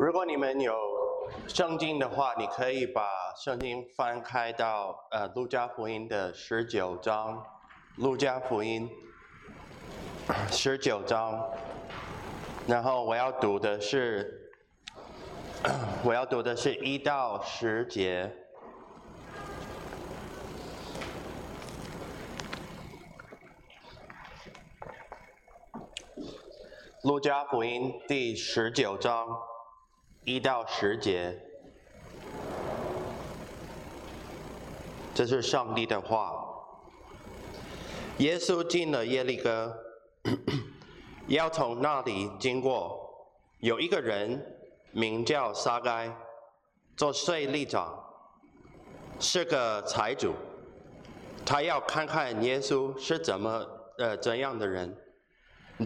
如果你们有圣经的话，你可以把圣经翻开到呃路加福音的十九章，路加福音十九章，然后我要读的是，我要读的是一到十节。路加福音第十九章。一到十节，这是上帝的话。耶稣进了耶利哥，要从那里经过，有一个人名叫撒该，做税吏长，是个财主。他要看看耶稣是怎么呃怎样的人。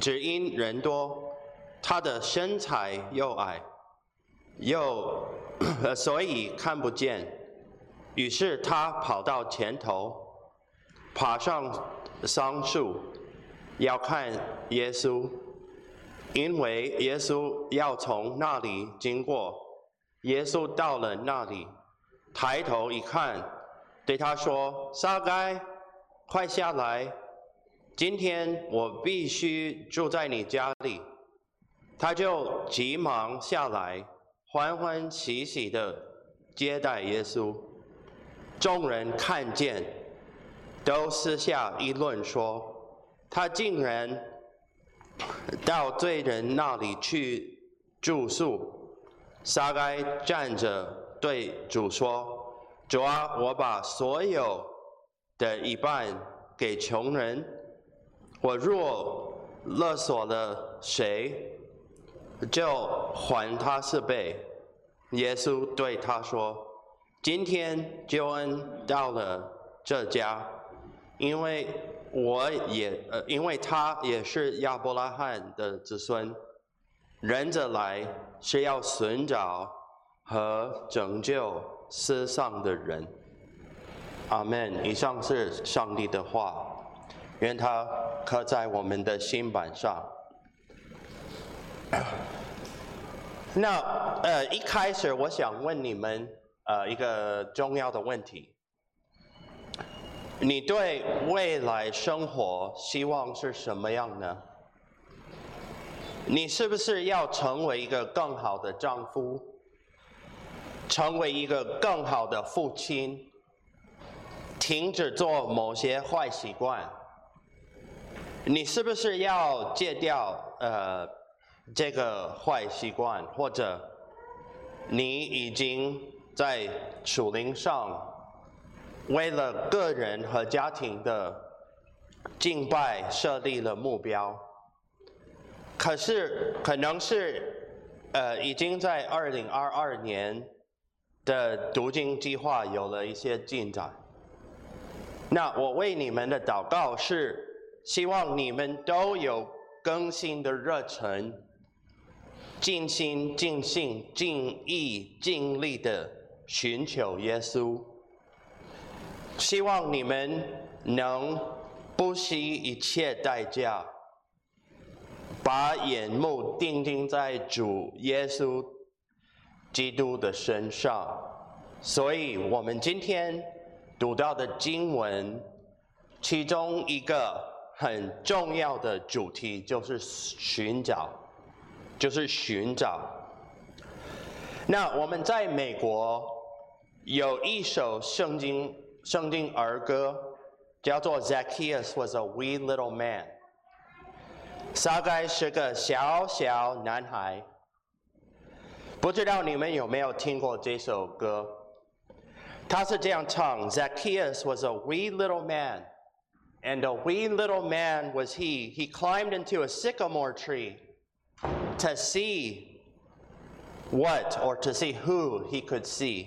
只因人多，他的身材又矮，又所以看不见。于是他跑到前头，爬上桑树，要看耶稣，因为耶稣要从那里经过。耶稣到了那里，抬头一看，对他说：“撒该，快下来。”今天我必须住在你家里，他就急忙下来，欢欢喜喜地接待耶稣。众人看见，都私下议论说：他竟然到罪人那里去住宿。撒该站着对主说：“主啊，我把所有的一半给穷人。”我若勒索了谁，就还他四倍。耶稣对他说：“今天救恩到了这家，因为我也呃，因为他也是亚伯拉罕的子孙。人子来是要寻找和拯救世上的人。”阿门。以上是上帝的话。愿它刻在我们的心板上。那呃，一开始我想问你们呃一个重要的问题：你对未来生活希望是什么样呢？你是不是要成为一个更好的丈夫？成为一个更好的父亲？停止做某些坏习惯？你是不是要戒掉呃这个坏习惯，或者你已经在属灵上为了个人和家庭的敬拜设立了目标？可是可能是呃已经在二零二二年的读经计划有了一些进展。那我为你们的祷告是。希望你们都有更新的热忱，尽心、尽性、尽意、尽力的寻求耶稣。希望你们能不惜一切代价，把眼目定睛在主耶稣基督的身上。所以我们今天读到的经文，其中一个。很重要的主题就是寻找，就是寻找。那我们在美国有一首圣经圣经儿歌，叫做 Zacchaeus was a wee little man。撒该是个小小男孩。不知道你们有没有听过这首歌？他是这样唱：Zacchaeus was a wee little man。And a wee little man was he. He climbed into a sycamore tree To see what or to see who he could see.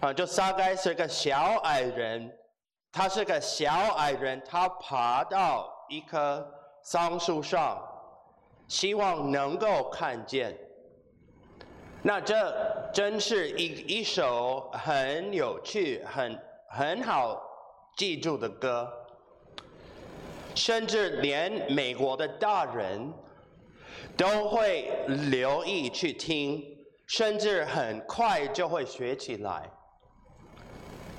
啊，就撒该是个小矮人，他是个小矮人，他爬到一棵桑树上，希望能够看见。那这真是一一首很有趣、很很好记住的歌。甚至连美国的大人都会留意去听，甚至很快就会学起来。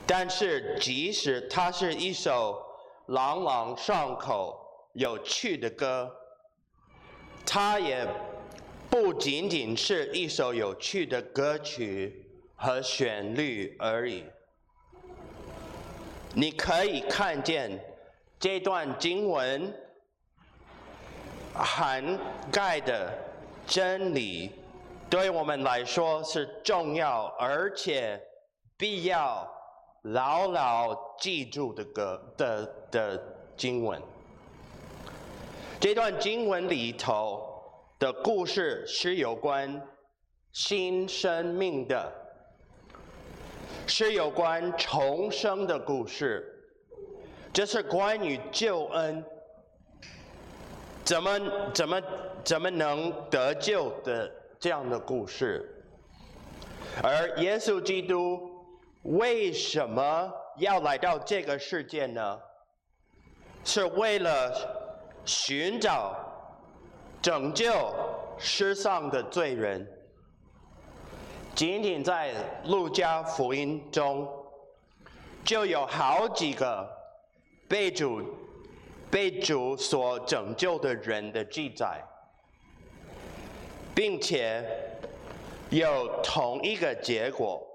但是，即使它是一首朗朗上口、有趣的歌，它也不仅仅是一首有趣的歌曲和旋律而已。你可以看见这段经文涵盖的真理，对我们来说是重要而且必要。牢牢记住的歌的的经文，这段经文里头的故事是有关新生命的，是有关重生的故事，这是关于救恩，怎么怎么怎么能得救的这样的故事，而耶稣基督。为什么要来到这个世界呢？是为了寻找拯救失丧的罪人。仅仅在路加福音中，就有好几个被主被主所拯救的人的记载，并且有同一个结果。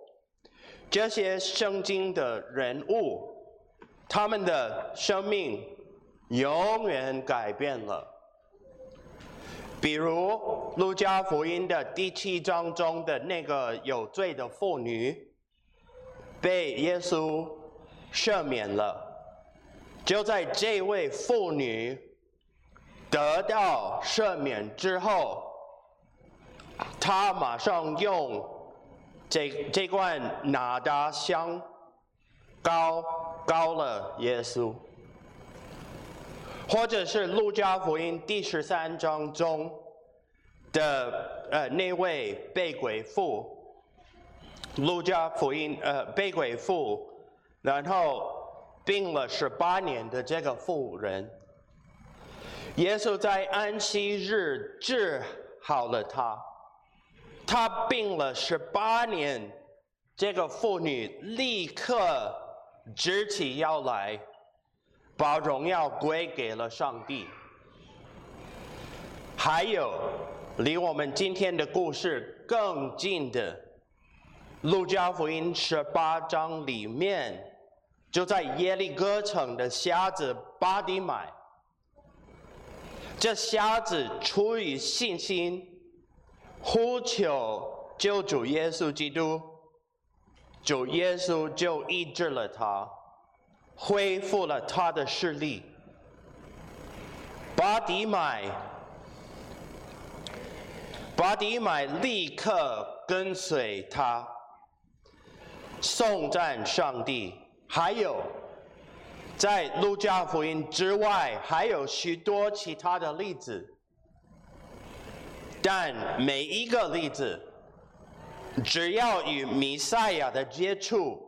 这些圣经的人物，他们的生命永远改变了。比如《路加福音》的第七章中的那个有罪的妇女，被耶稣赦免了。就在这位妇女得到赦免之后，她马上用。这这罐哪哒香膏膏了耶稣，或者是路加福音第十三章中的呃那位被鬼附，路加福音呃被鬼附，然后病了十八年的这个妇人，耶稣在安息日治好了他。他病了十八年，这个妇女立刻直起腰来，把荣耀归给了上帝。还有离我们今天的故事更近的，《路加福音》十八章里面，就在耶利哥城的瞎子巴底买，这瞎子出于信心。呼求救主耶稣基督，主耶稣就医治了他，恢复了他的视力。巴底买，巴底买立刻跟随他，颂赞上帝。还有，在路加福音之外，还有许多其他的例子。但每一个例子，只要与弥赛亚的接触，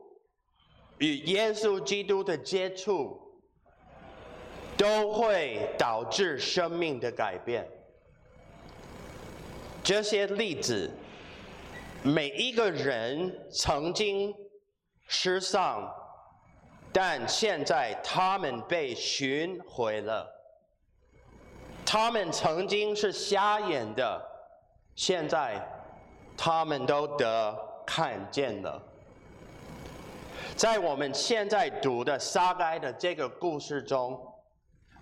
与耶稣基督的接触，都会导致生命的改变。这些例子，每一个人曾经失丧，但现在他们被寻回了。他们曾经是瞎眼的，现在他们都得看见了。在我们现在读的撒该的这个故事中，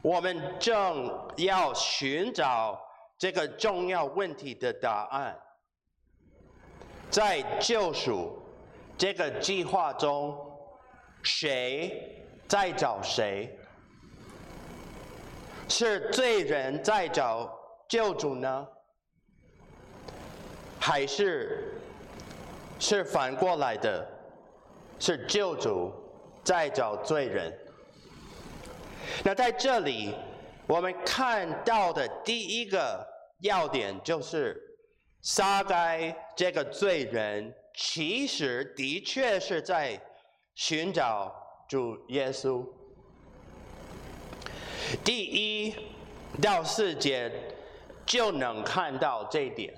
我们正要寻找这个重要问题的答案。在救赎这个计划中，谁在找谁？是罪人在找救主呢，还是是反过来的，是救主在找罪人？那在这里，我们看到的第一个要点就是，撒该这个罪人其实的确是在寻找主耶稣。第一到四节就能看到这一点。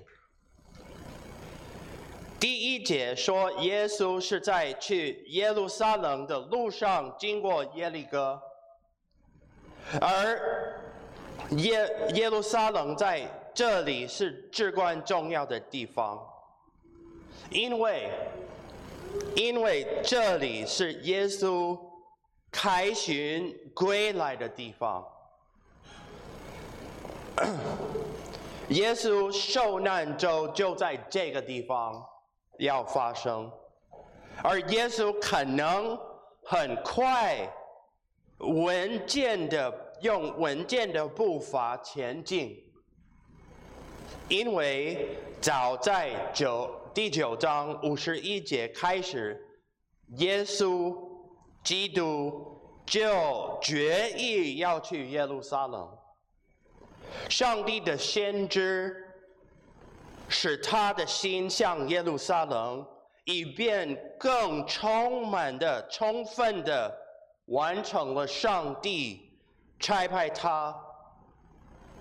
第一节说，耶稣是在去耶路撒冷的路上经过耶利哥，而耶耶路撒冷在这里是至关重要的地方，因为因为这里是耶稣开巡归来的地方。耶稣受难周就在这个地方要发生，而耶稣可能很快、稳健的用稳健的步伐前进，因为早在九第九章五十一节开始，耶稣基督就决意要去耶路撒冷。上帝的先知使他的心向耶路撒冷，以便更充满的、充分的完成了上帝差派他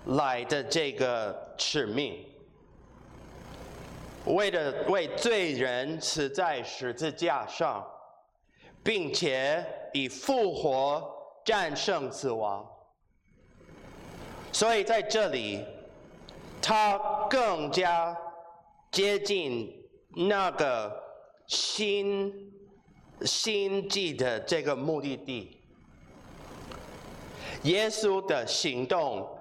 来的这个使命，为了为罪人死在十字架上，并且以复活战胜死亡。所以在这里，他更加接近那个新星际的这个目的地。耶稣的行动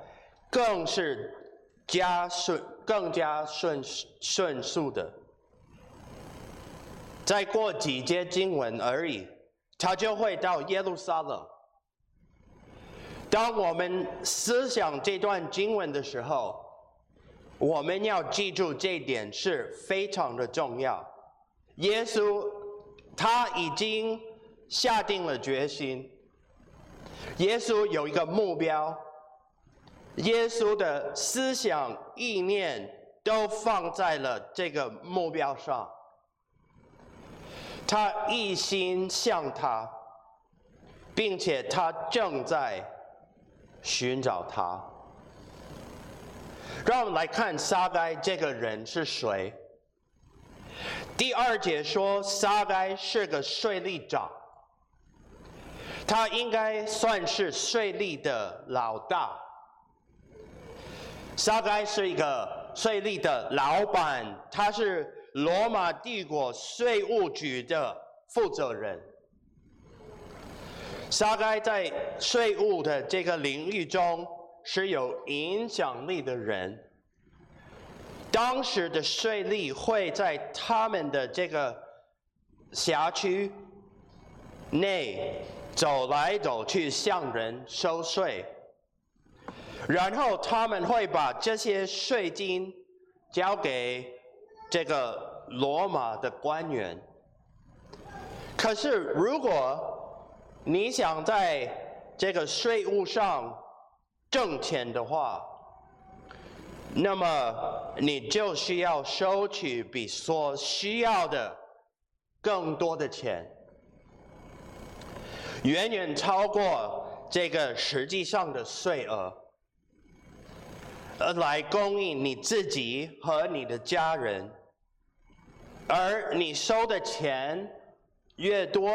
更是加顺、更加顺顺速的。再过几节经文而已，他就会到耶路撒冷。当我们思想这段经文的时候，我们要记住这一点是非常的重要。耶稣他已经下定了决心，耶稣有一个目标，耶稣的思想意念都放在了这个目标上，他一心向他，并且他正在。寻找他。让我们来看撒该这个人是谁。第二节说，撒该是个税吏长，他应该算是税吏的老大。沙该是一个税吏的老板，他是罗马帝国税务局的负责人。沙该在税务的这个领域中是有影响力的人。当时的税吏会在他们的这个辖区内走来走去，向人收税，然后他们会把这些税金交给这个罗马的官员。可是如果你想在这个税务上挣钱的话，那么你就需要收取比所需要的更多的钱，远远超过这个实际上的税额，来供应你自己和你的家人，而你收的钱越多。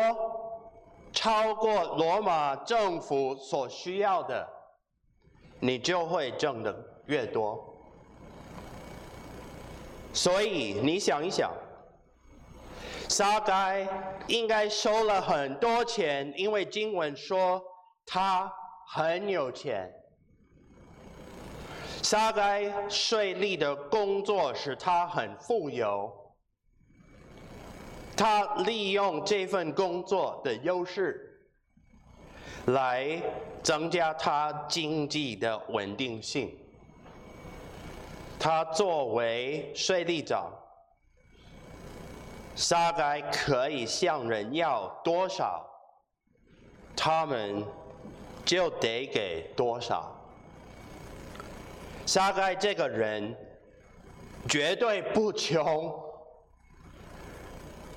超过罗马政府所需要的，你就会挣得越多。所以你想一想，沙该应该收了很多钱，因为经文说他很有钱。沙该税吏的工作使他很富有。他利用这份工作的优势，来增加他经济的稳定性。他作为税吏长，沙该可以向人要多少，他们就得给多少。撒该这个人绝对不穷。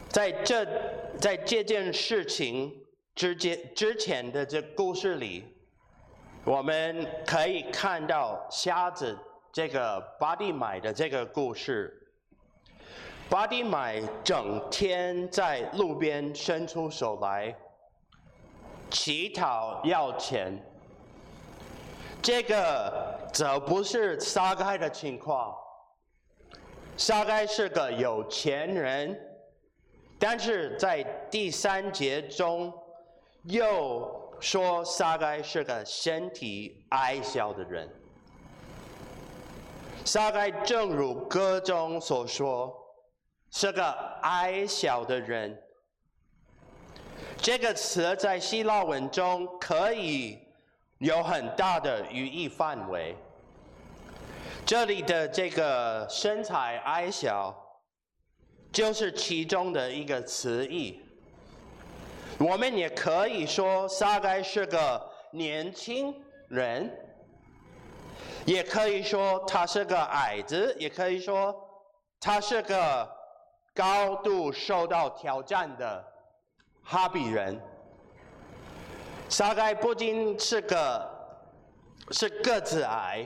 在这，在这件事情之间之前的这故事里，我们可以看到瞎子这个巴蒂买的这个故事。巴蒂买整天在路边伸出手来，乞讨要钱。这个这不是撒该的情况。撒该是个有钱人，但是在第三节中又说撒该是个身体矮小的人。撒该正如歌中所说，是个矮小的人。这个词在希腊文中可以有很大的语义范围。这里的这个身材矮小，就是其中的一个词义。我们也可以说撒该是个年轻人，也可以说他是个矮子，也可以说他是个高度受到挑战的哈比人。撒盖不仅是个是个子矮。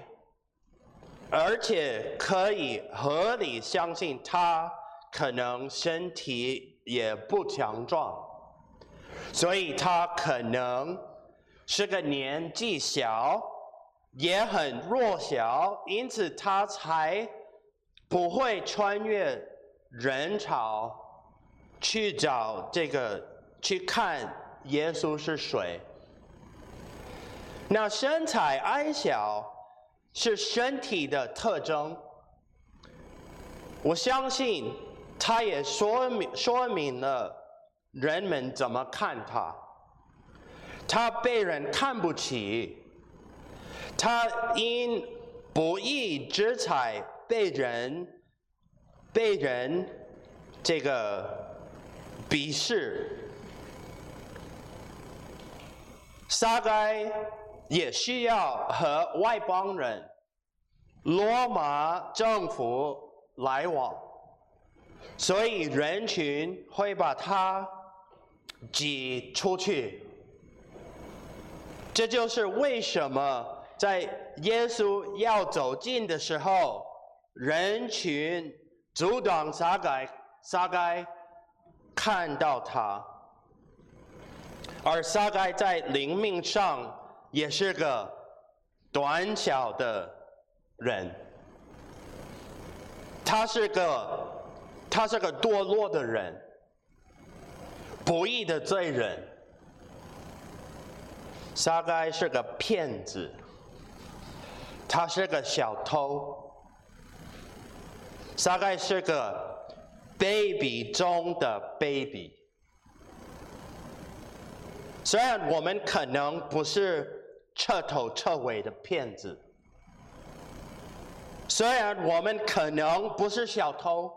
而且可以合理相信，他可能身体也不强壮，所以他可能是个年纪小，也很弱小，因此他才不会穿越人潮去找这个去看耶稣是谁。那身材矮小。是身体的特征。我相信，他也说明说明了人们怎么看他。他被人看不起，他因不义之财被人被人这个鄙视。撒该。也需要和外邦人、罗马政府来往，所以人群会把他挤出去。这就是为什么在耶稣要走近的时候，人群阻挡撒该，撒该看到他，而撒该在灵命上。也是个短小的人，他是个他是个堕落的人，不义的罪人。沙该是个骗子，他是个小偷。沙该是个卑鄙中的卑鄙。虽然我们可能不是。彻头彻尾的骗子。虽然我们可能不是小偷，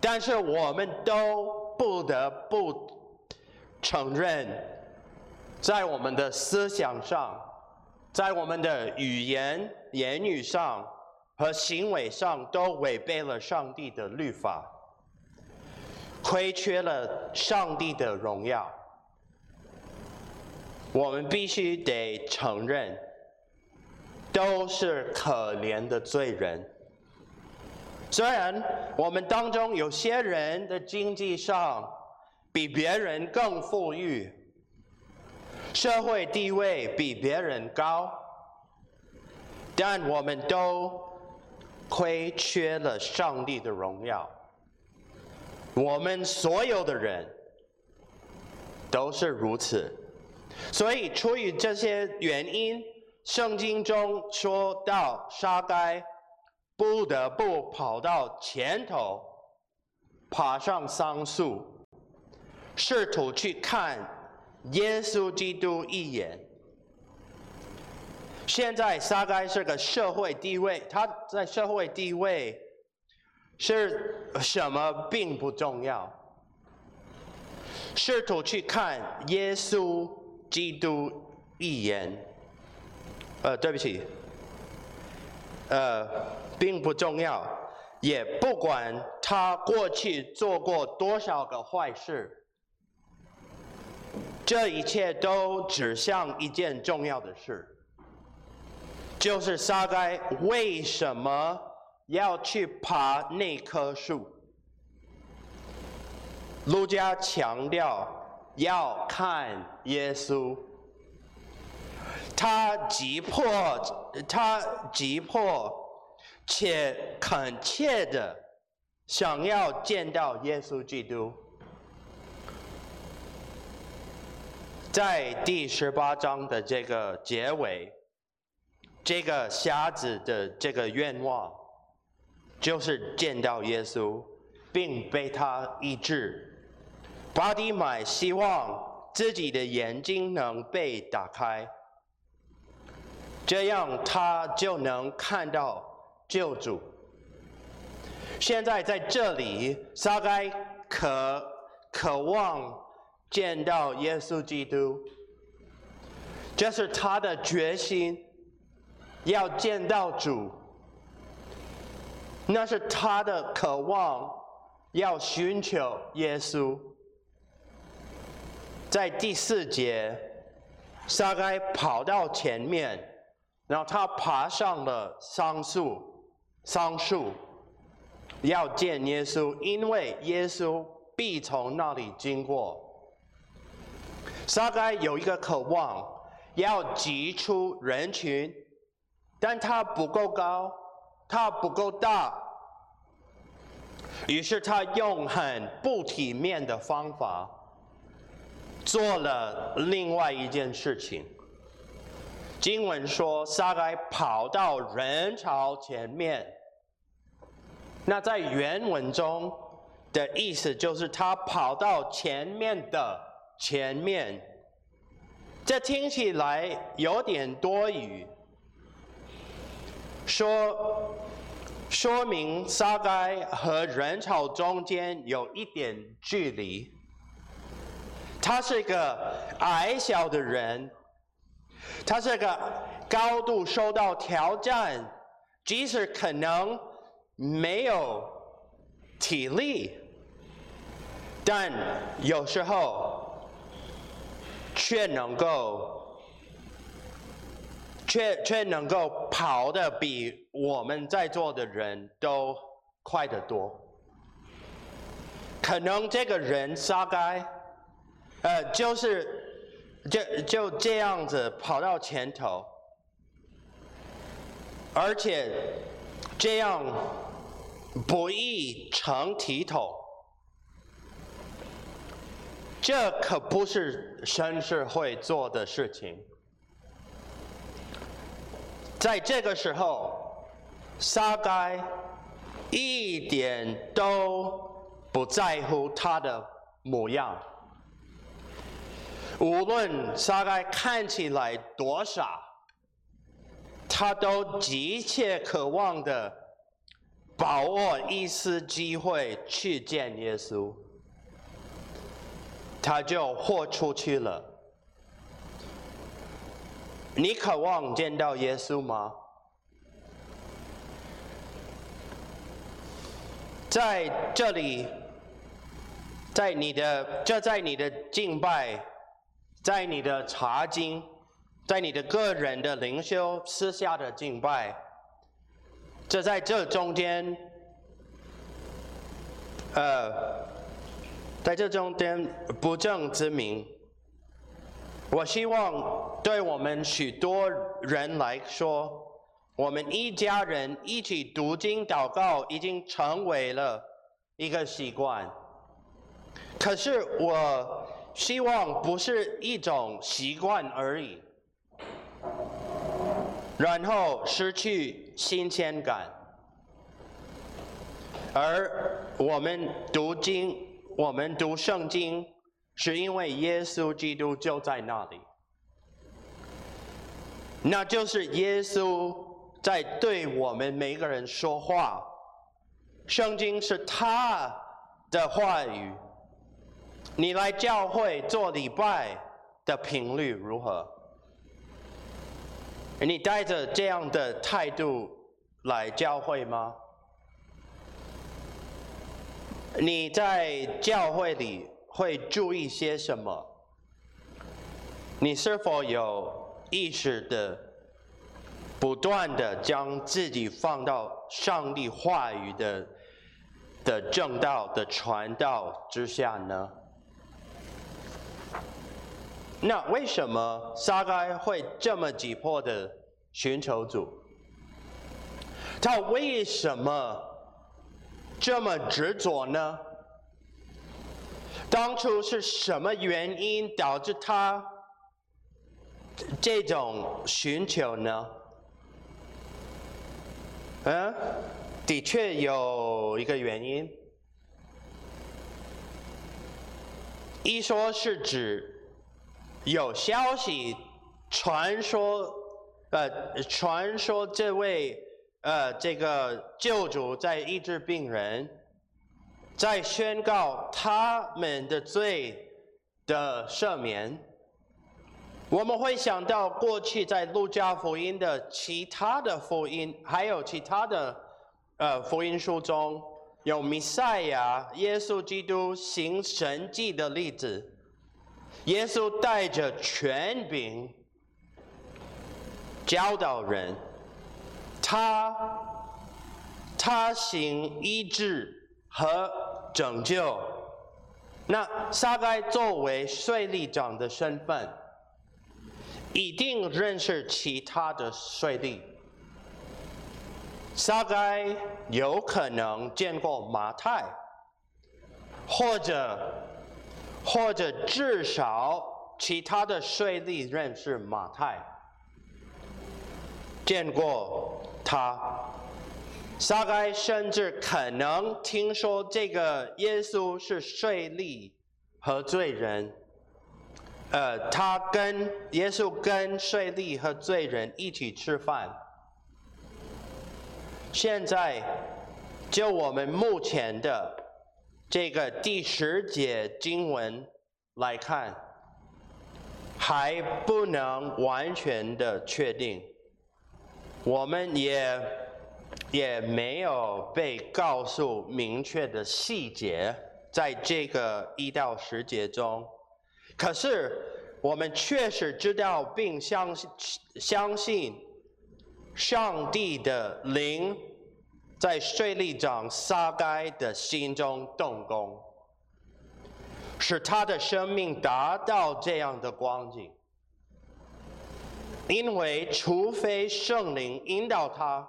但是我们都不得不承认，在我们的思想上，在我们的语言言语上和行为上，都违背了上帝的律法，亏缺了上帝的荣耀。我们必须得承认，都是可怜的罪人。虽然我们当中有些人的经济上比别人更富裕，社会地位比别人高，但我们都亏缺了上帝的荣耀。我们所有的人都是如此。所以，出于这些原因，圣经中说到沙该不得不跑到前头，爬上桑树，试图去看耶稣基督一眼。现在沙该是个社会地位，他在社会地位是什么并不重要，试图去看耶稣。基督一眼，呃，对不起，呃，并不重要，也不管他过去做过多少个坏事，这一切都指向一件重要的事，就是撒该为什么要去爬那棵树？儒家强调要看耶稣，他急迫，他急迫且恳切的想要见到耶稣基督。在第十八章的这个结尾，这个瞎子的这个愿望，就是见到耶稣，并被他医治。巴底买希望自己的眼睛能被打开，这样他就能看到救主。现在在这里，撒该渴渴望。见到耶稣基督，这是他的决心，要见到主。那是他的渴望，要寻求耶稣。在第四节，沙该跑到前面，然后他爬上了桑树，桑树，要见耶稣，因为耶稣必从那里经过。沙该有一个渴望，要挤出人群，但他不够高，他不够大，于是他用很不体面的方法，做了另外一件事情。经文说，撒该跑到人潮前面，那在原文中的意思就是他跑到前面的。前面，这听起来有点多余，说说明撒该和人潮中间有一点距离。他是一个矮小的人，他是个高度受到挑战，即使可能没有体力，但有时候。却能够，却却能够跑得比我们在座的人都快得多。可能这个人撒该，呃，就是就就这样子跑到前头，而且这样不易成体统。这可不是绅士会做的事情。在这个时候，撒该一点都不在乎他的模样。无论撒该看起来多傻，他都急切渴望的把握一丝机会去见耶稣。他就豁出去了。你渴望见到耶稣吗？在这里，在你的，就在你的敬拜，在你的查经，在你的个人的灵修、私下的敬拜，这在这中间，呃。在这中间不正之名，我希望对我们许多人来说，我们一家人一起读经祷告已经成为了一个习惯。可是我希望不是一种习惯而已，然后失去新鲜感，而我们读经。我们读圣经，是因为耶稣基督就在那里，那就是耶稣在对我们每个人说话。圣经是他的话语。你来教会做礼拜的频率如何？你带着这样的态度来教会吗？你在教会里会注意些什么？你是否有意识的、不断的将自己放到上帝话语的的正道的传道之下呢？那为什么沙该会这么急迫的寻求主？他为什么这么执着呢？当初是什么原因导致他这种寻求呢？嗯，的确有一个原因，一说是指。有消息传说，呃，传说这位呃这个救主在医治病人，在宣告他们的罪的赦免。我们会想到过去在路加福音的其他的福音，还有其他的呃福音书中有弥赛亚耶稣基督行神迹的例子。耶稣带着权柄教导人，他他行医治和拯救。那撒该作为税吏长的身份，一定认识其他的税吏。撒该有可能见过马太，或者。或者至少其他的税吏认识马太，见过他，撒该甚至可能听说这个耶稣是税吏和罪人，呃，他跟耶稣跟税吏和罪人一起吃饭。现在就我们目前的。这个第十节经文来看，还不能完全的确定，我们也也没有被告诉明确的细节，在这个一到十节中，可是我们确实知道并相信相信上帝的灵。在税吏长撒该的心中动工，使他的生命达到这样的光景。因为除非圣灵引导他，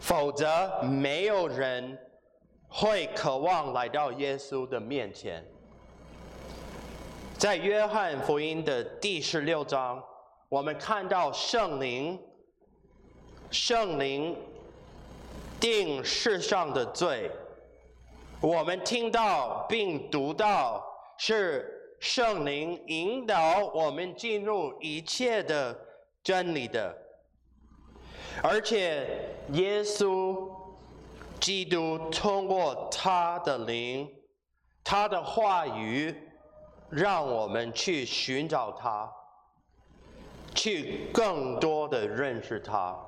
否则没有人会渴望来到耶稣的面前。在约翰福音的第十六章，我们看到圣灵，圣灵。定世上的罪，我们听到并读到，是圣灵引导我们进入一切的真理的，而且耶稣基督通过他的灵，他的话语，让我们去寻找他，去更多的认识他。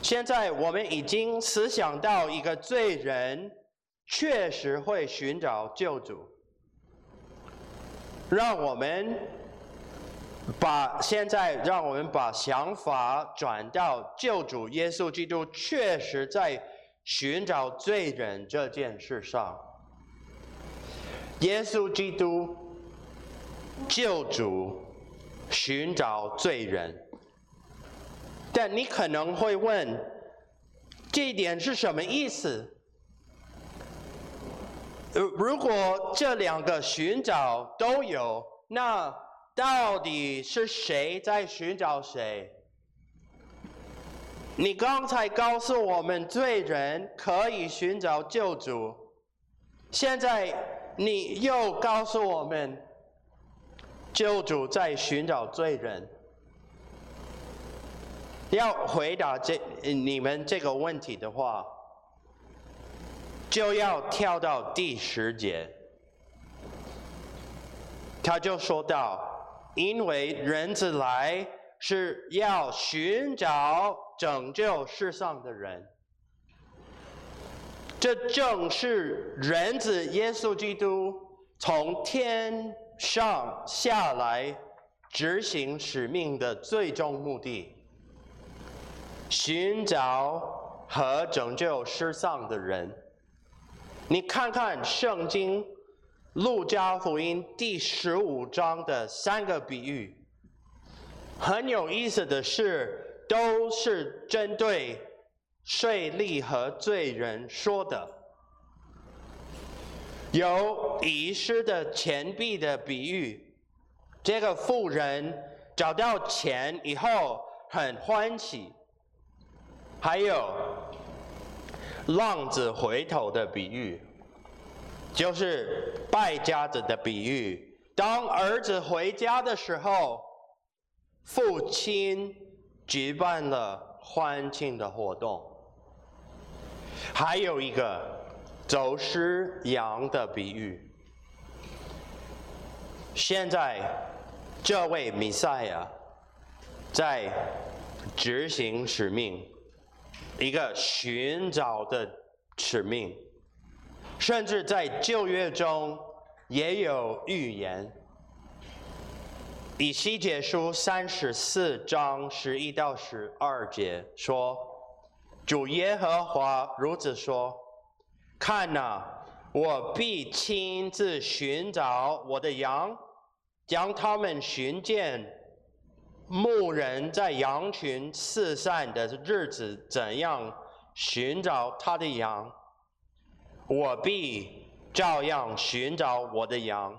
现在我们已经思想到一个罪人确实会寻找救主，让我们把现在让我们把想法转到救主耶稣基督确实在寻找罪人这件事上。耶稣基督救主寻找罪人。但你可能会问，这一点是什么意思？如果这两个寻找都有，那到底是谁在寻找谁？你刚才告诉我们罪人可以寻找救主，现在你又告诉我们救主在寻找罪人。要回答这你们这个问题的话，就要跳到第十节。他就说到，因为人子来是要寻找拯救世上的人，这正是人子耶稣基督从天上下来执行使命的最终目的。寻找和拯救失丧的人。你看看圣经《路加福音》第十五章的三个比喻，很有意思的是，都是针对税吏和罪人说的。有遗失的钱币的比喻，这个富人找到钱以后很欢喜；还有浪子回头的比喻，就是败家子的比喻。当儿子回家的时候，父亲举办了欢庆的活动。还有一个走失羊的比喻。现在，这位弥赛亚在执行使命，一个寻找的使命，甚至在旧约中也有预言。以西结书三十四章十一到十二节说。主耶和华如此说：“看哪，我必亲自寻找我的羊，将他们寻见。牧人在羊群四散的日子怎样寻找他的羊，我必照样寻找我的羊。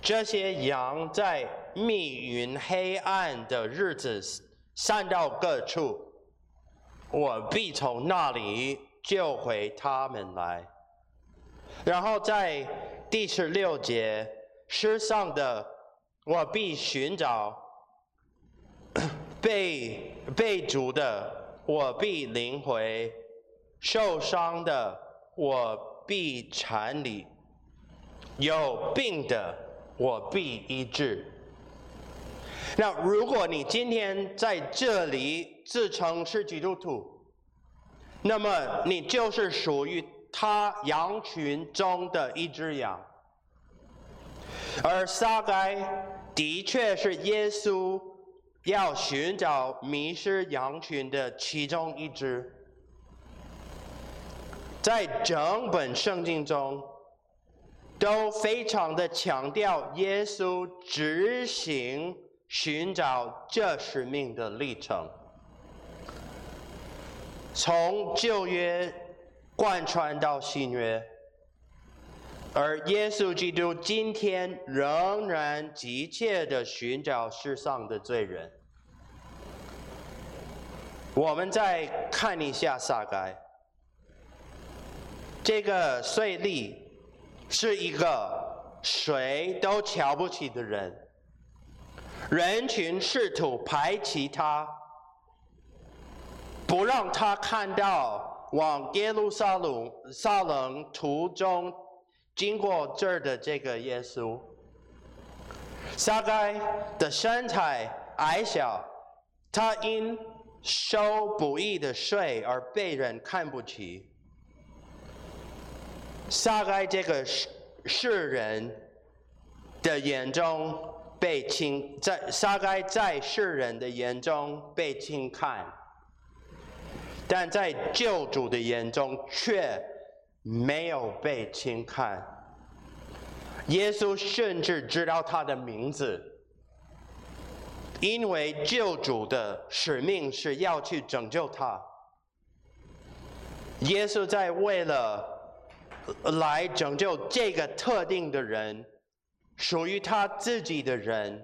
这些羊在密云黑暗的日子散到各处。”我必从那里救回他们来。然后在第十六节，失丧的我必寻找，被被逐的我必领回，受伤的我必缠理，有病的我必医治。那如果你今天在这里自称是基督徒，那么你就是属于他羊群中的一只羊。而撒该的确是耶稣要寻找迷失羊群的其中一只。在整本圣经中，都非常的强调耶稣执行。寻找这使命的历程，从旧约贯穿到新约，而耶稣基督今天仍然急切地寻找世上的罪人。我们再看一下撒该，这个税吏是一个谁都瞧不起的人。人群试图排挤他，不让他看到往耶路撒冷撒冷途中经过这儿的这个耶稣。撒该的身材矮小，他因收不义的税而被人看不起。撒该这个世世人的眼中。被轻在撒该在世人的眼中被轻看，但在救主的眼中却没有被轻看。耶稣甚至知道他的名字，因为救主的使命是要去拯救他。耶稣在为了来拯救这个特定的人。属于他自己的人，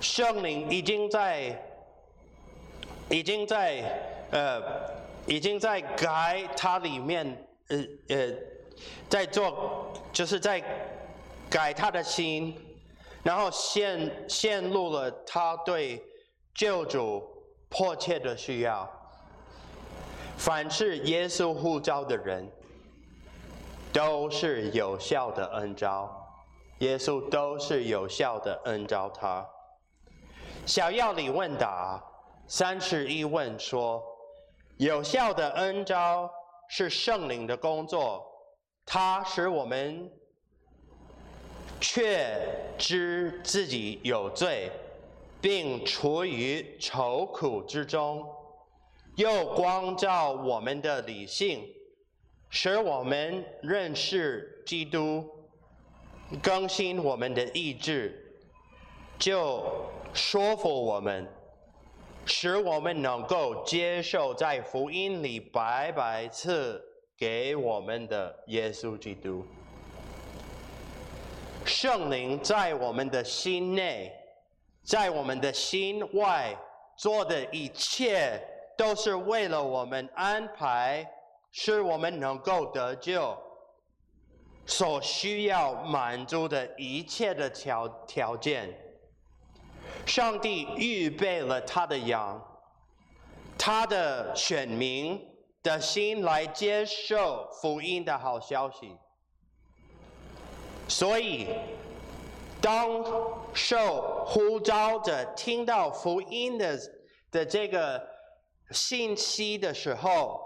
圣灵已经在，已经在，呃，已经在改他里面，呃呃，在做，就是在改他的心，然后陷陷入了他对救主迫切的需要。凡是耶稣呼召的人。都是有效的恩召，耶稣都是有效的恩召他。小钥里问答三十一问说：有效的恩召是圣灵的工作，它使我们确知自己有罪，并处于愁苦之中，又光照我们的理性，使我们认识基督，更新我们的意志，就说服我们，使我们能够接受在福音里白白赐给我们的耶稣基督。圣灵在我们的心内，在我们的心外做的一切，都是为了我们安排，使我们能够得救，所需要满足的一切的条条件。上帝预备了他的羊，他的选民的心来接受福音的好消息。所以，当受呼召者听到福音的的这个信息的时候，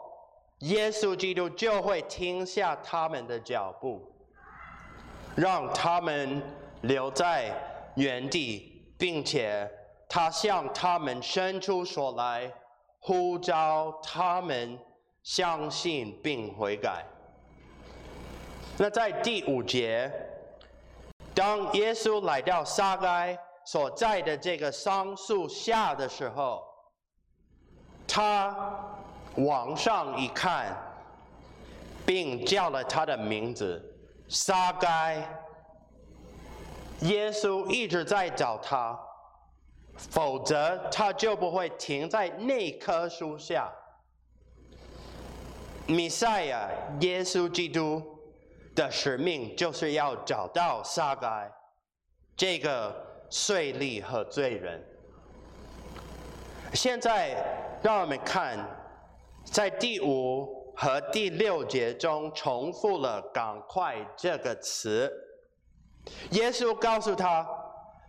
耶稣基督就会停下他们的脚步，让他们留在原地，并且他向他们伸出手来，呼召他们相信并悔改。那在第五节。当耶稣来到撒该所在的这个桑树下的时候，他往上一看，并叫了他的名字撒该。耶稣一直在找他，否则他就不会停在那棵树下。弥赛亚，耶稣基督。的使命就是要找到撒该这个税吏和罪人。现在让我们看，在第五和第六节中重复了“赶快”这个词。耶稣告诉他：“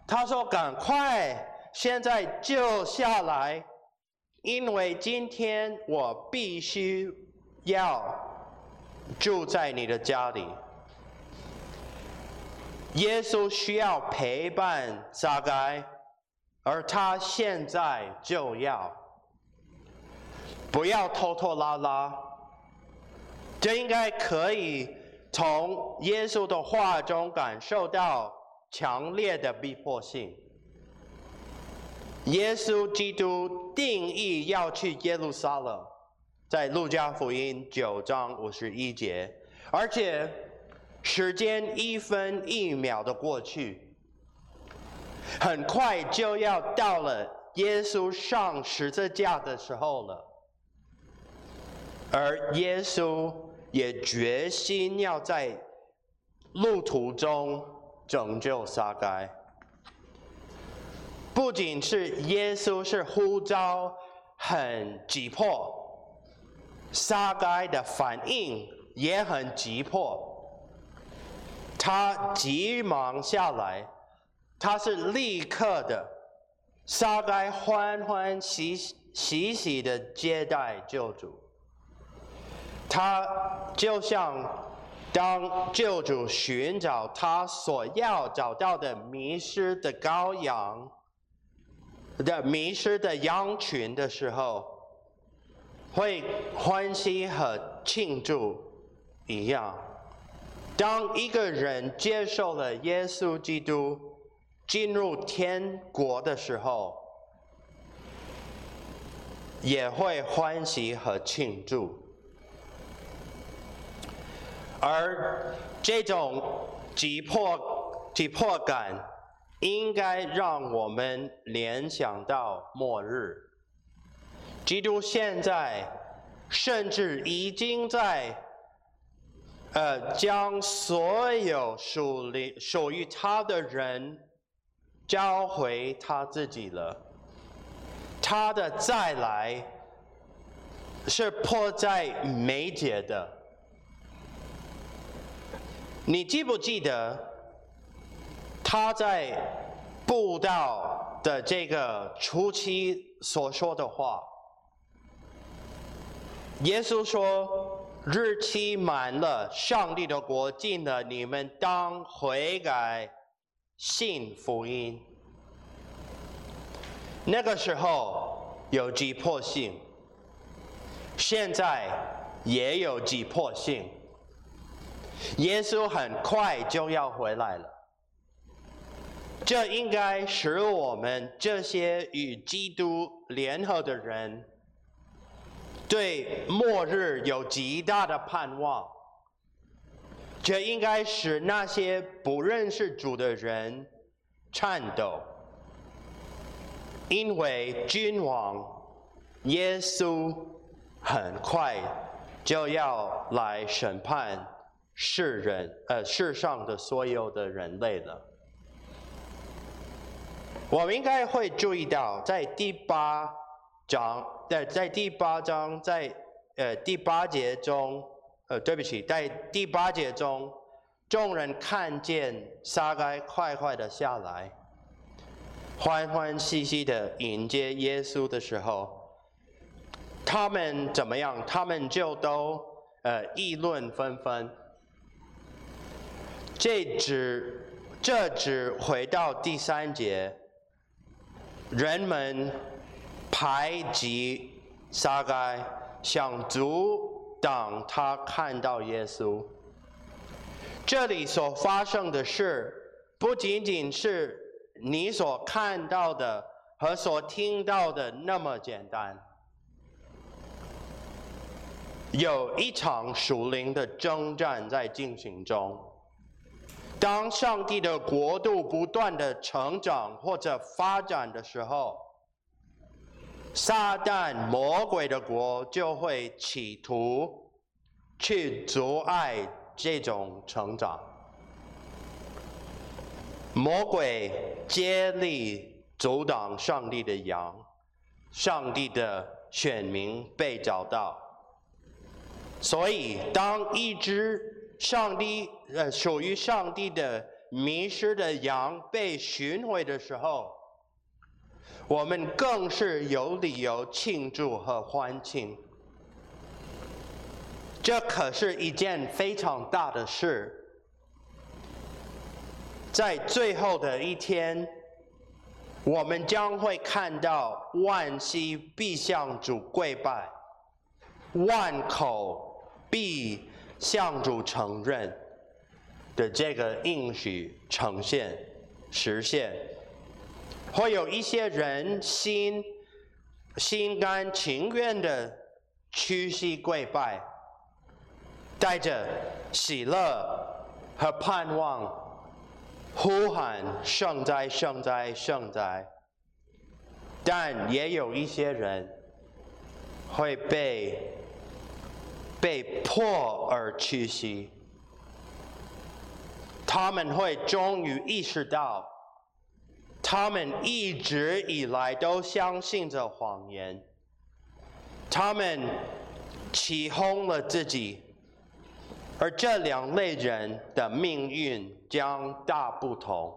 他说赶快，现在就下来，因为今天我必须要。”住在你的家里。耶稣需要陪伴撒该，而他现在就要，不要拖拖拉拉。这应该可以从耶稣的话中感受到强烈的逼迫性。耶稣基督定义要去耶路撒冷。在路加福音九章五十一节，而且时间一分一秒的过去，很快就要到了耶稣上十字架的时候了，而耶稣也决心要在路途中拯救撒该。不仅是耶稣是呼召很急迫。撒该的反应也很急迫，他急忙下来，他是立刻的，撒该欢欢喜喜喜的接待救主，他就像当救主寻找他所要找到的迷失的羔羊的迷失的羊群的时候。会欢喜和庆祝一样。当一个人接受了耶稣基督进入天国的时候，也会欢喜和庆祝。而这种急迫急迫感，应该让我们联想到末日。基督现在甚至已经在，呃，将所有属灵属于他的人交回他自己了。他的再来是迫在眉睫的。你记不记得他在布道的这个初期所说的话？耶稣说：“日期满了，上帝的国进了，你们当悔改，信福音。”那个时候有急迫性，现在也有急迫性。耶稣很快就要回来了，这应该使我们这些与基督联合的人，对末日有极大的盼望。这应该使那些不认识主的人颤抖，因为君王耶稣很快就要来审判。世人，呃，世上的所有的人类了。我们应该会注意到，在第八章，在在第八章，在呃第八节中，呃，对不起，在第八节中，众人看见撒该快快的下来，欢欢喜喜的迎接耶稣的时候，他们怎么样？他们就都呃议论纷纷。这只，这只回到第三节，人们排挤撒该，想阻挡他看到耶稣。这里所发生的事，不仅仅是你所看到的和所听到的那么简单，有一场属灵的征战在进行中。当上帝的国度不断的成长或者发展的时候，撒旦魔鬼的国就会企图去阻碍这种成长。魔鬼竭力阻挡上帝的羊，上帝的选民被找到。所以，当一只上帝，呃，属于上帝的迷失的羊被寻回的时候，我们更是有理由庆祝和欢庆。这可是一件非常大的事。在最后的一天，我们将会看到万膝必向主跪拜，万口必。向主承认的这个应许呈现、实现，会有一些人心心甘情愿的屈膝跪拜，带着喜乐和盼望，呼喊圣哉、圣哉、圣哉。但也有一些人会被。被迫而屈膝，他们会终于意识到，他们一直以来都相信着谎言，他们起哄了自己，而这两类人的命运将大不同。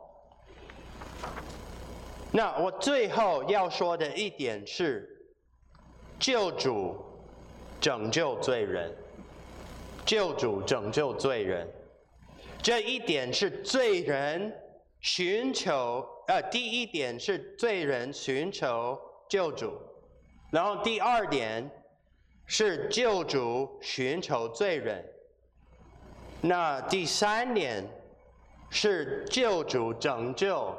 那我最后要说的一点是，救主。拯救罪人，救主拯救罪人，这一点是罪人寻求，呃，第一点是罪人寻求救主，然后第二点是救主寻求罪人，那第三点是救主拯救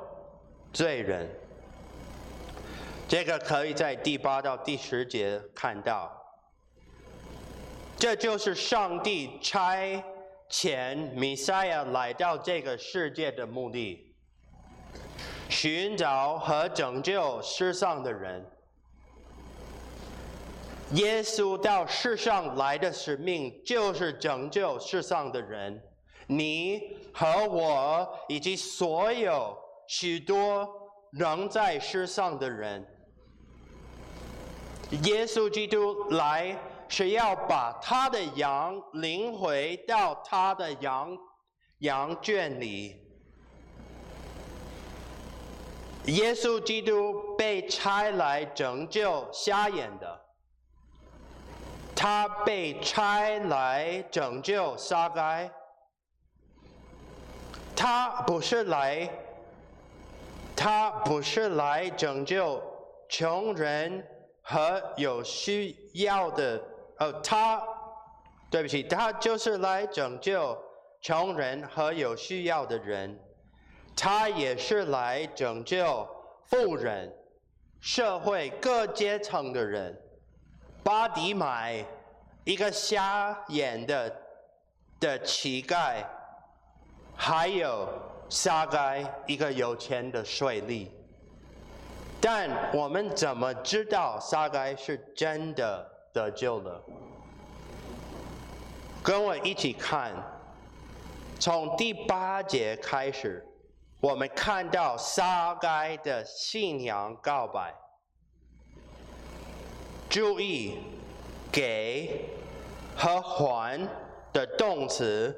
罪人，这个可以在第八到第十节看到。这就是上帝差前弥赛亚来到这个世界的目的，寻找和拯救世上的人。耶稣到世上来的使命就是拯救世上的人，你和我以及所有许多仍在世上的人。耶稣基督来。是要把他的羊领回到他的羊羊圈里。耶稣基督被差来拯救瞎眼的，他被差来拯救撒该，他不是来，他不是来拯救穷人和有需要的。呃，他，对不起，他就是来拯救穷人和有需要的人，他也是来拯救富人、社会各阶层的人。巴迪买一个瞎眼的的乞丐，还有撒该一个有钱的税吏。但我们怎么知道沙该是真的得救了？跟我一起看，从第八节开始，我们看到撒该的信仰告白。注意，给和还的动词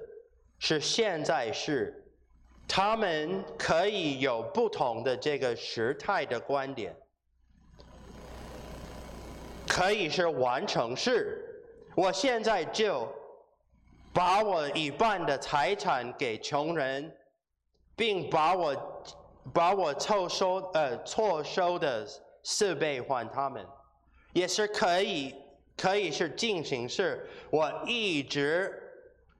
是现在式。他们可以有不同的这个时态的观点，可以是完成式，我现在就把我一半的财产给穷人，并把我把我错收呃错收的四倍还他们，也是可以可以是进行式，我一直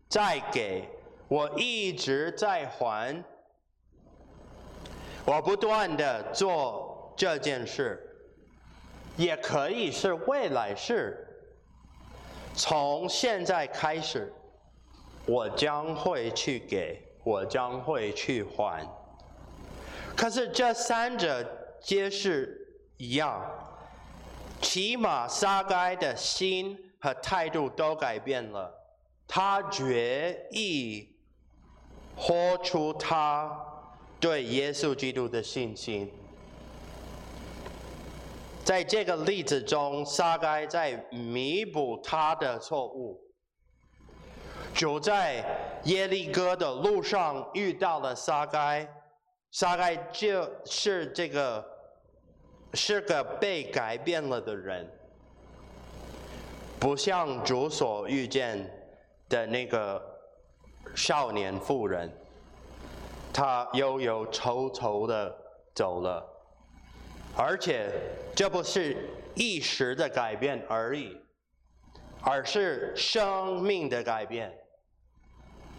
在给。我一直在还，我不断的做这件事，也可以是未来式。从现在开始，我将会去给，我将会去还。可是这三者皆是一样，起码撒该的心和态度都改变了，他决意。豁出他对耶稣基督的信心。在这个例子中，撒该在弥补他的错误。主在耶利哥的路上遇到了撒该，撒该就是这个是个被改变了的人，不像主所遇见的那个。少年妇人，他忧忧愁愁的走了，而且这不是一时的改变而已，而是生命的改变，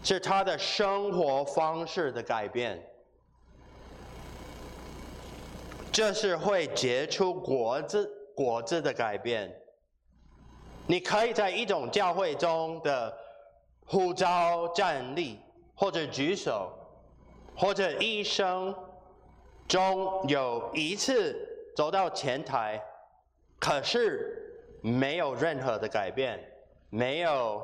是他的生活方式的改变，这是会结出果子果子的改变。你可以在一种教会中的。呼召站立，或者举手，或者一生中有一次走到前台，可是没有任何的改变，没有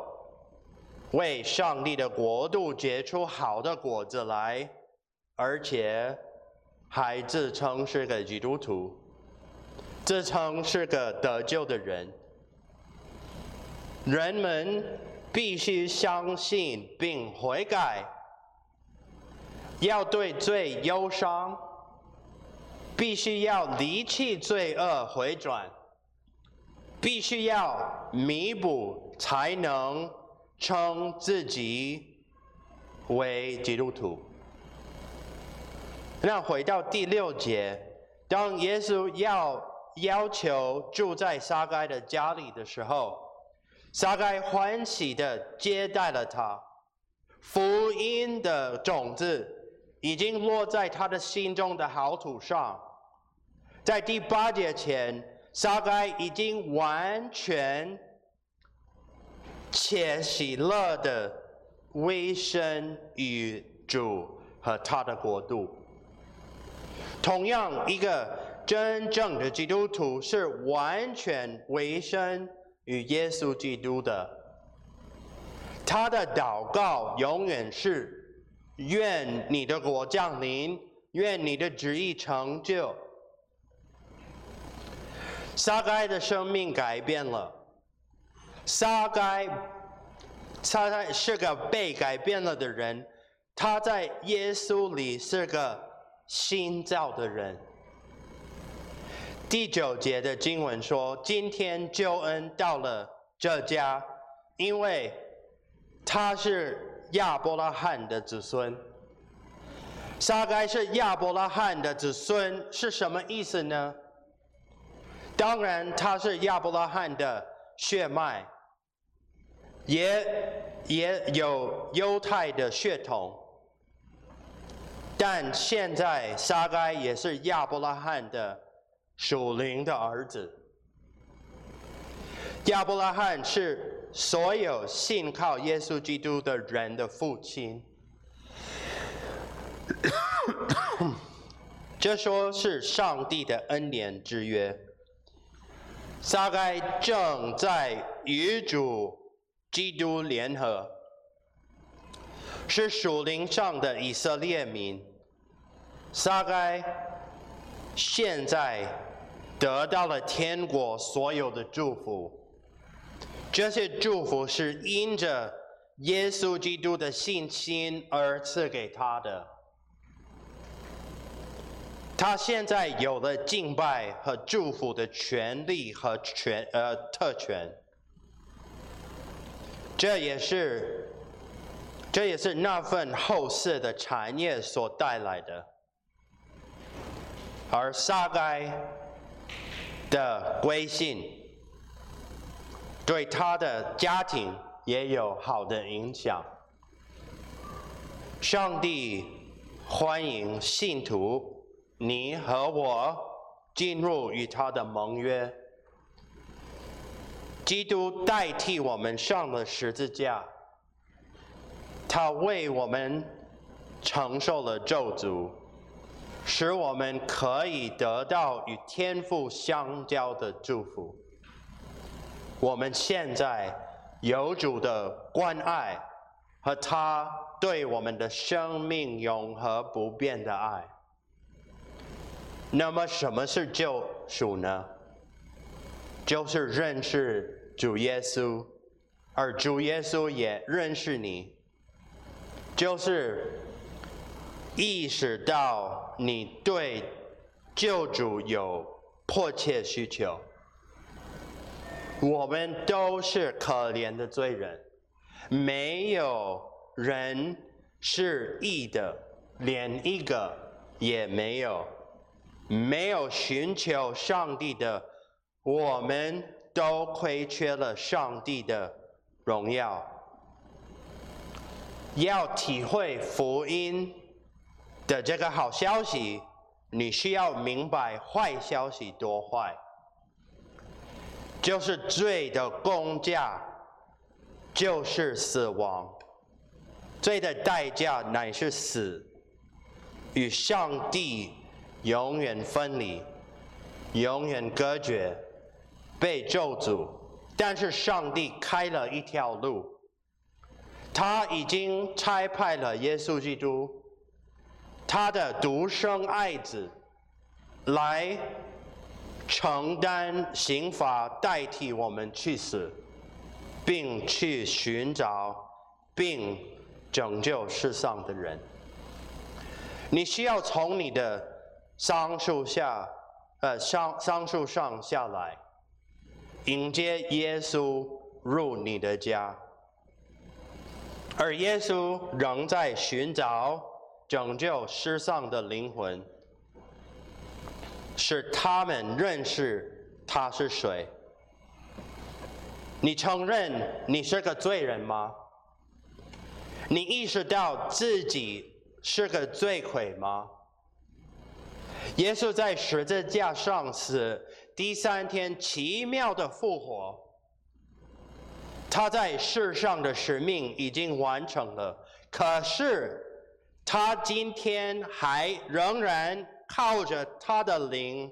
为上帝的国度结出好的果子来，而且还自称是个基督徒，自称是个得救的人，人们。必须相信并悔改，要对罪忧伤，必须要离弃罪恶回转，必须要弥补，才能称自己为基督徒。那回到第六节，当耶稣要要求住在撒该的家里的时候。撒该欢喜的接待了他，福音的种子已经落在他的心中的好土上。在第八节前，撒该已经完全且喜乐地委身于主和他的国度。同样，一个真正的基督徒是完全委身。与耶稣基督的，他的祷告永远是：愿你的国降临，愿你的旨意成就。撒该的生命改变了，撒该，撒该是个被改变了的人，他在耶稣里是个新造的人。第九节的经文说：“今天救恩到了这家，因为他是亚伯拉罕的子孙。撒该是亚伯拉罕的子孙是什么意思呢？当然，他是亚伯拉罕的血脉，也也有犹太的血统，但现在撒该也是亚伯拉罕的属灵的儿子。亚伯拉罕是所有信靠耶稣基督的人的父亲。这说是上帝的恩典之约。撒该正在与主基督联合，是属灵上的以色列民。撒该现在得到了天国所有的祝福，这些祝福是因着耶稣基督的信心而赐给他的。他现在有了敬拜和祝福的权利和权呃特权，这也是这也是那份后世的产业所带来的。而撒该的归信，对他的家庭也有好的影响。上帝欢迎信徒。你和我进入与他的盟约，基督代替我们上了十字架，他为我们承受了咒诅，使我们可以得到与天父相交的祝福。我们现在有主的关爱和他对我们的生命永恒不变的爱。那么什么是救赎呢？就是认识主耶稣，而主耶稣也认识你，就是意识到你对救主有迫切需求。我们都是可怜的罪人，没有人是义的，连一个也没有。没有寻求上帝的，我们都亏缺了上帝的荣耀。要体会福音的这个好消息，你需要明白坏消息多坏，就是罪的工价就是死亡，罪的代价乃是死，与上帝。永远分离，永远隔绝，被咒诅。但是上帝开了一条路，他已经差派了耶稣基督，他的独生爱子，来承担刑罚，代替我们去死，并去寻找并拯救世上的人。你需要从你的。桑树下，呃，桑桑树上下来，迎接耶稣入你的家，而耶稣仍在寻找拯救世上的灵魂，使他们认识他是谁。你承认你是个罪人吗？你意识到自己是个罪魁吗？耶稣在十字架上死，第三天奇妙的复活。他在世上的使命已经完成了，可是他今天还仍然靠着他的灵，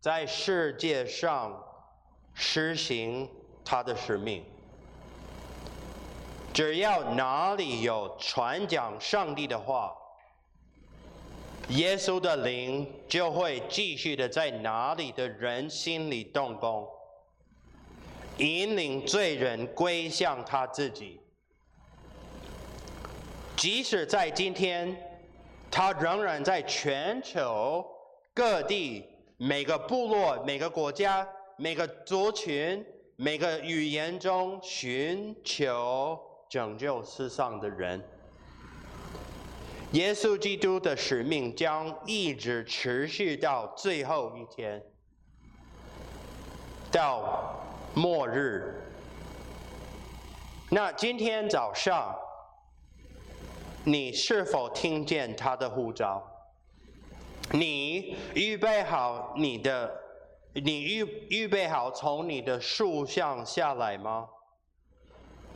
在世界上实行他的使命。只要哪里有传讲上帝的话。耶稣的灵就会继续的在哪里的人心里动工，引领罪人归向他自己。即使在今天，他仍然在全球各地每个部落、每个国家、每个族群、每个语言中寻求拯救世上的人。耶稣基督的使命将一直持续到最后一天，到末日。那今天早上，你是否听见他的呼召？你预备好你的，你预预备好从你的树上下来吗？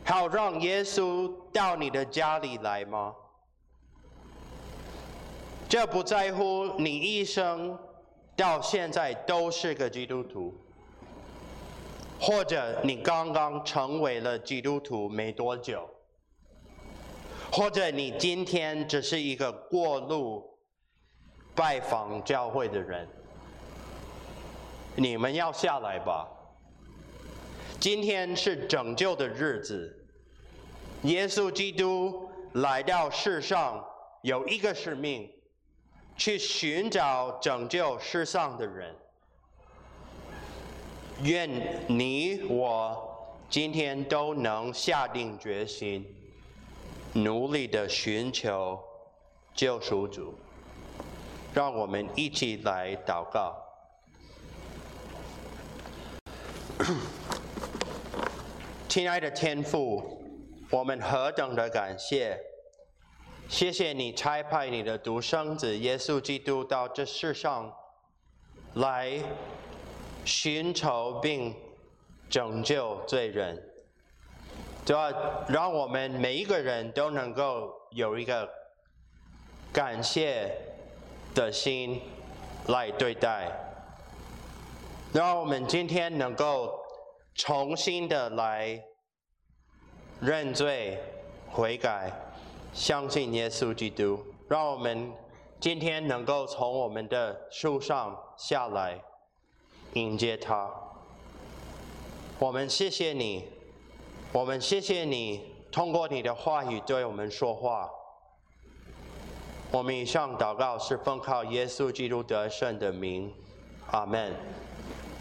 好让耶稣到你的家里来吗？这不在乎你一生到现在都是个基督徒，或者你刚刚成为了基督徒没多久，或者你今天只是一个过路。拜访教会的人，你们要下来吧。今天是拯救的日子，耶稣基督来到世上有一个使命，去寻找拯救世上的人。愿你我今天都能下定决心，努力的寻求救赎主。让我们一起来祷告。亲爱的天父，我们何等的感谢！谢谢你差派你的独生子耶稣基督到这世上来寻求并拯救罪人，就要让我们每一个人都能够有一个感谢的心来对待，让我们今天能够重新的来认罪悔改，相信耶稣基督。让我们今天能够从我们的树上下来迎接他。我们谢谢你，我们谢谢你通过你的话语对我们说话。我们以上祷告是奉靠耶稣基督得胜的名，阿门。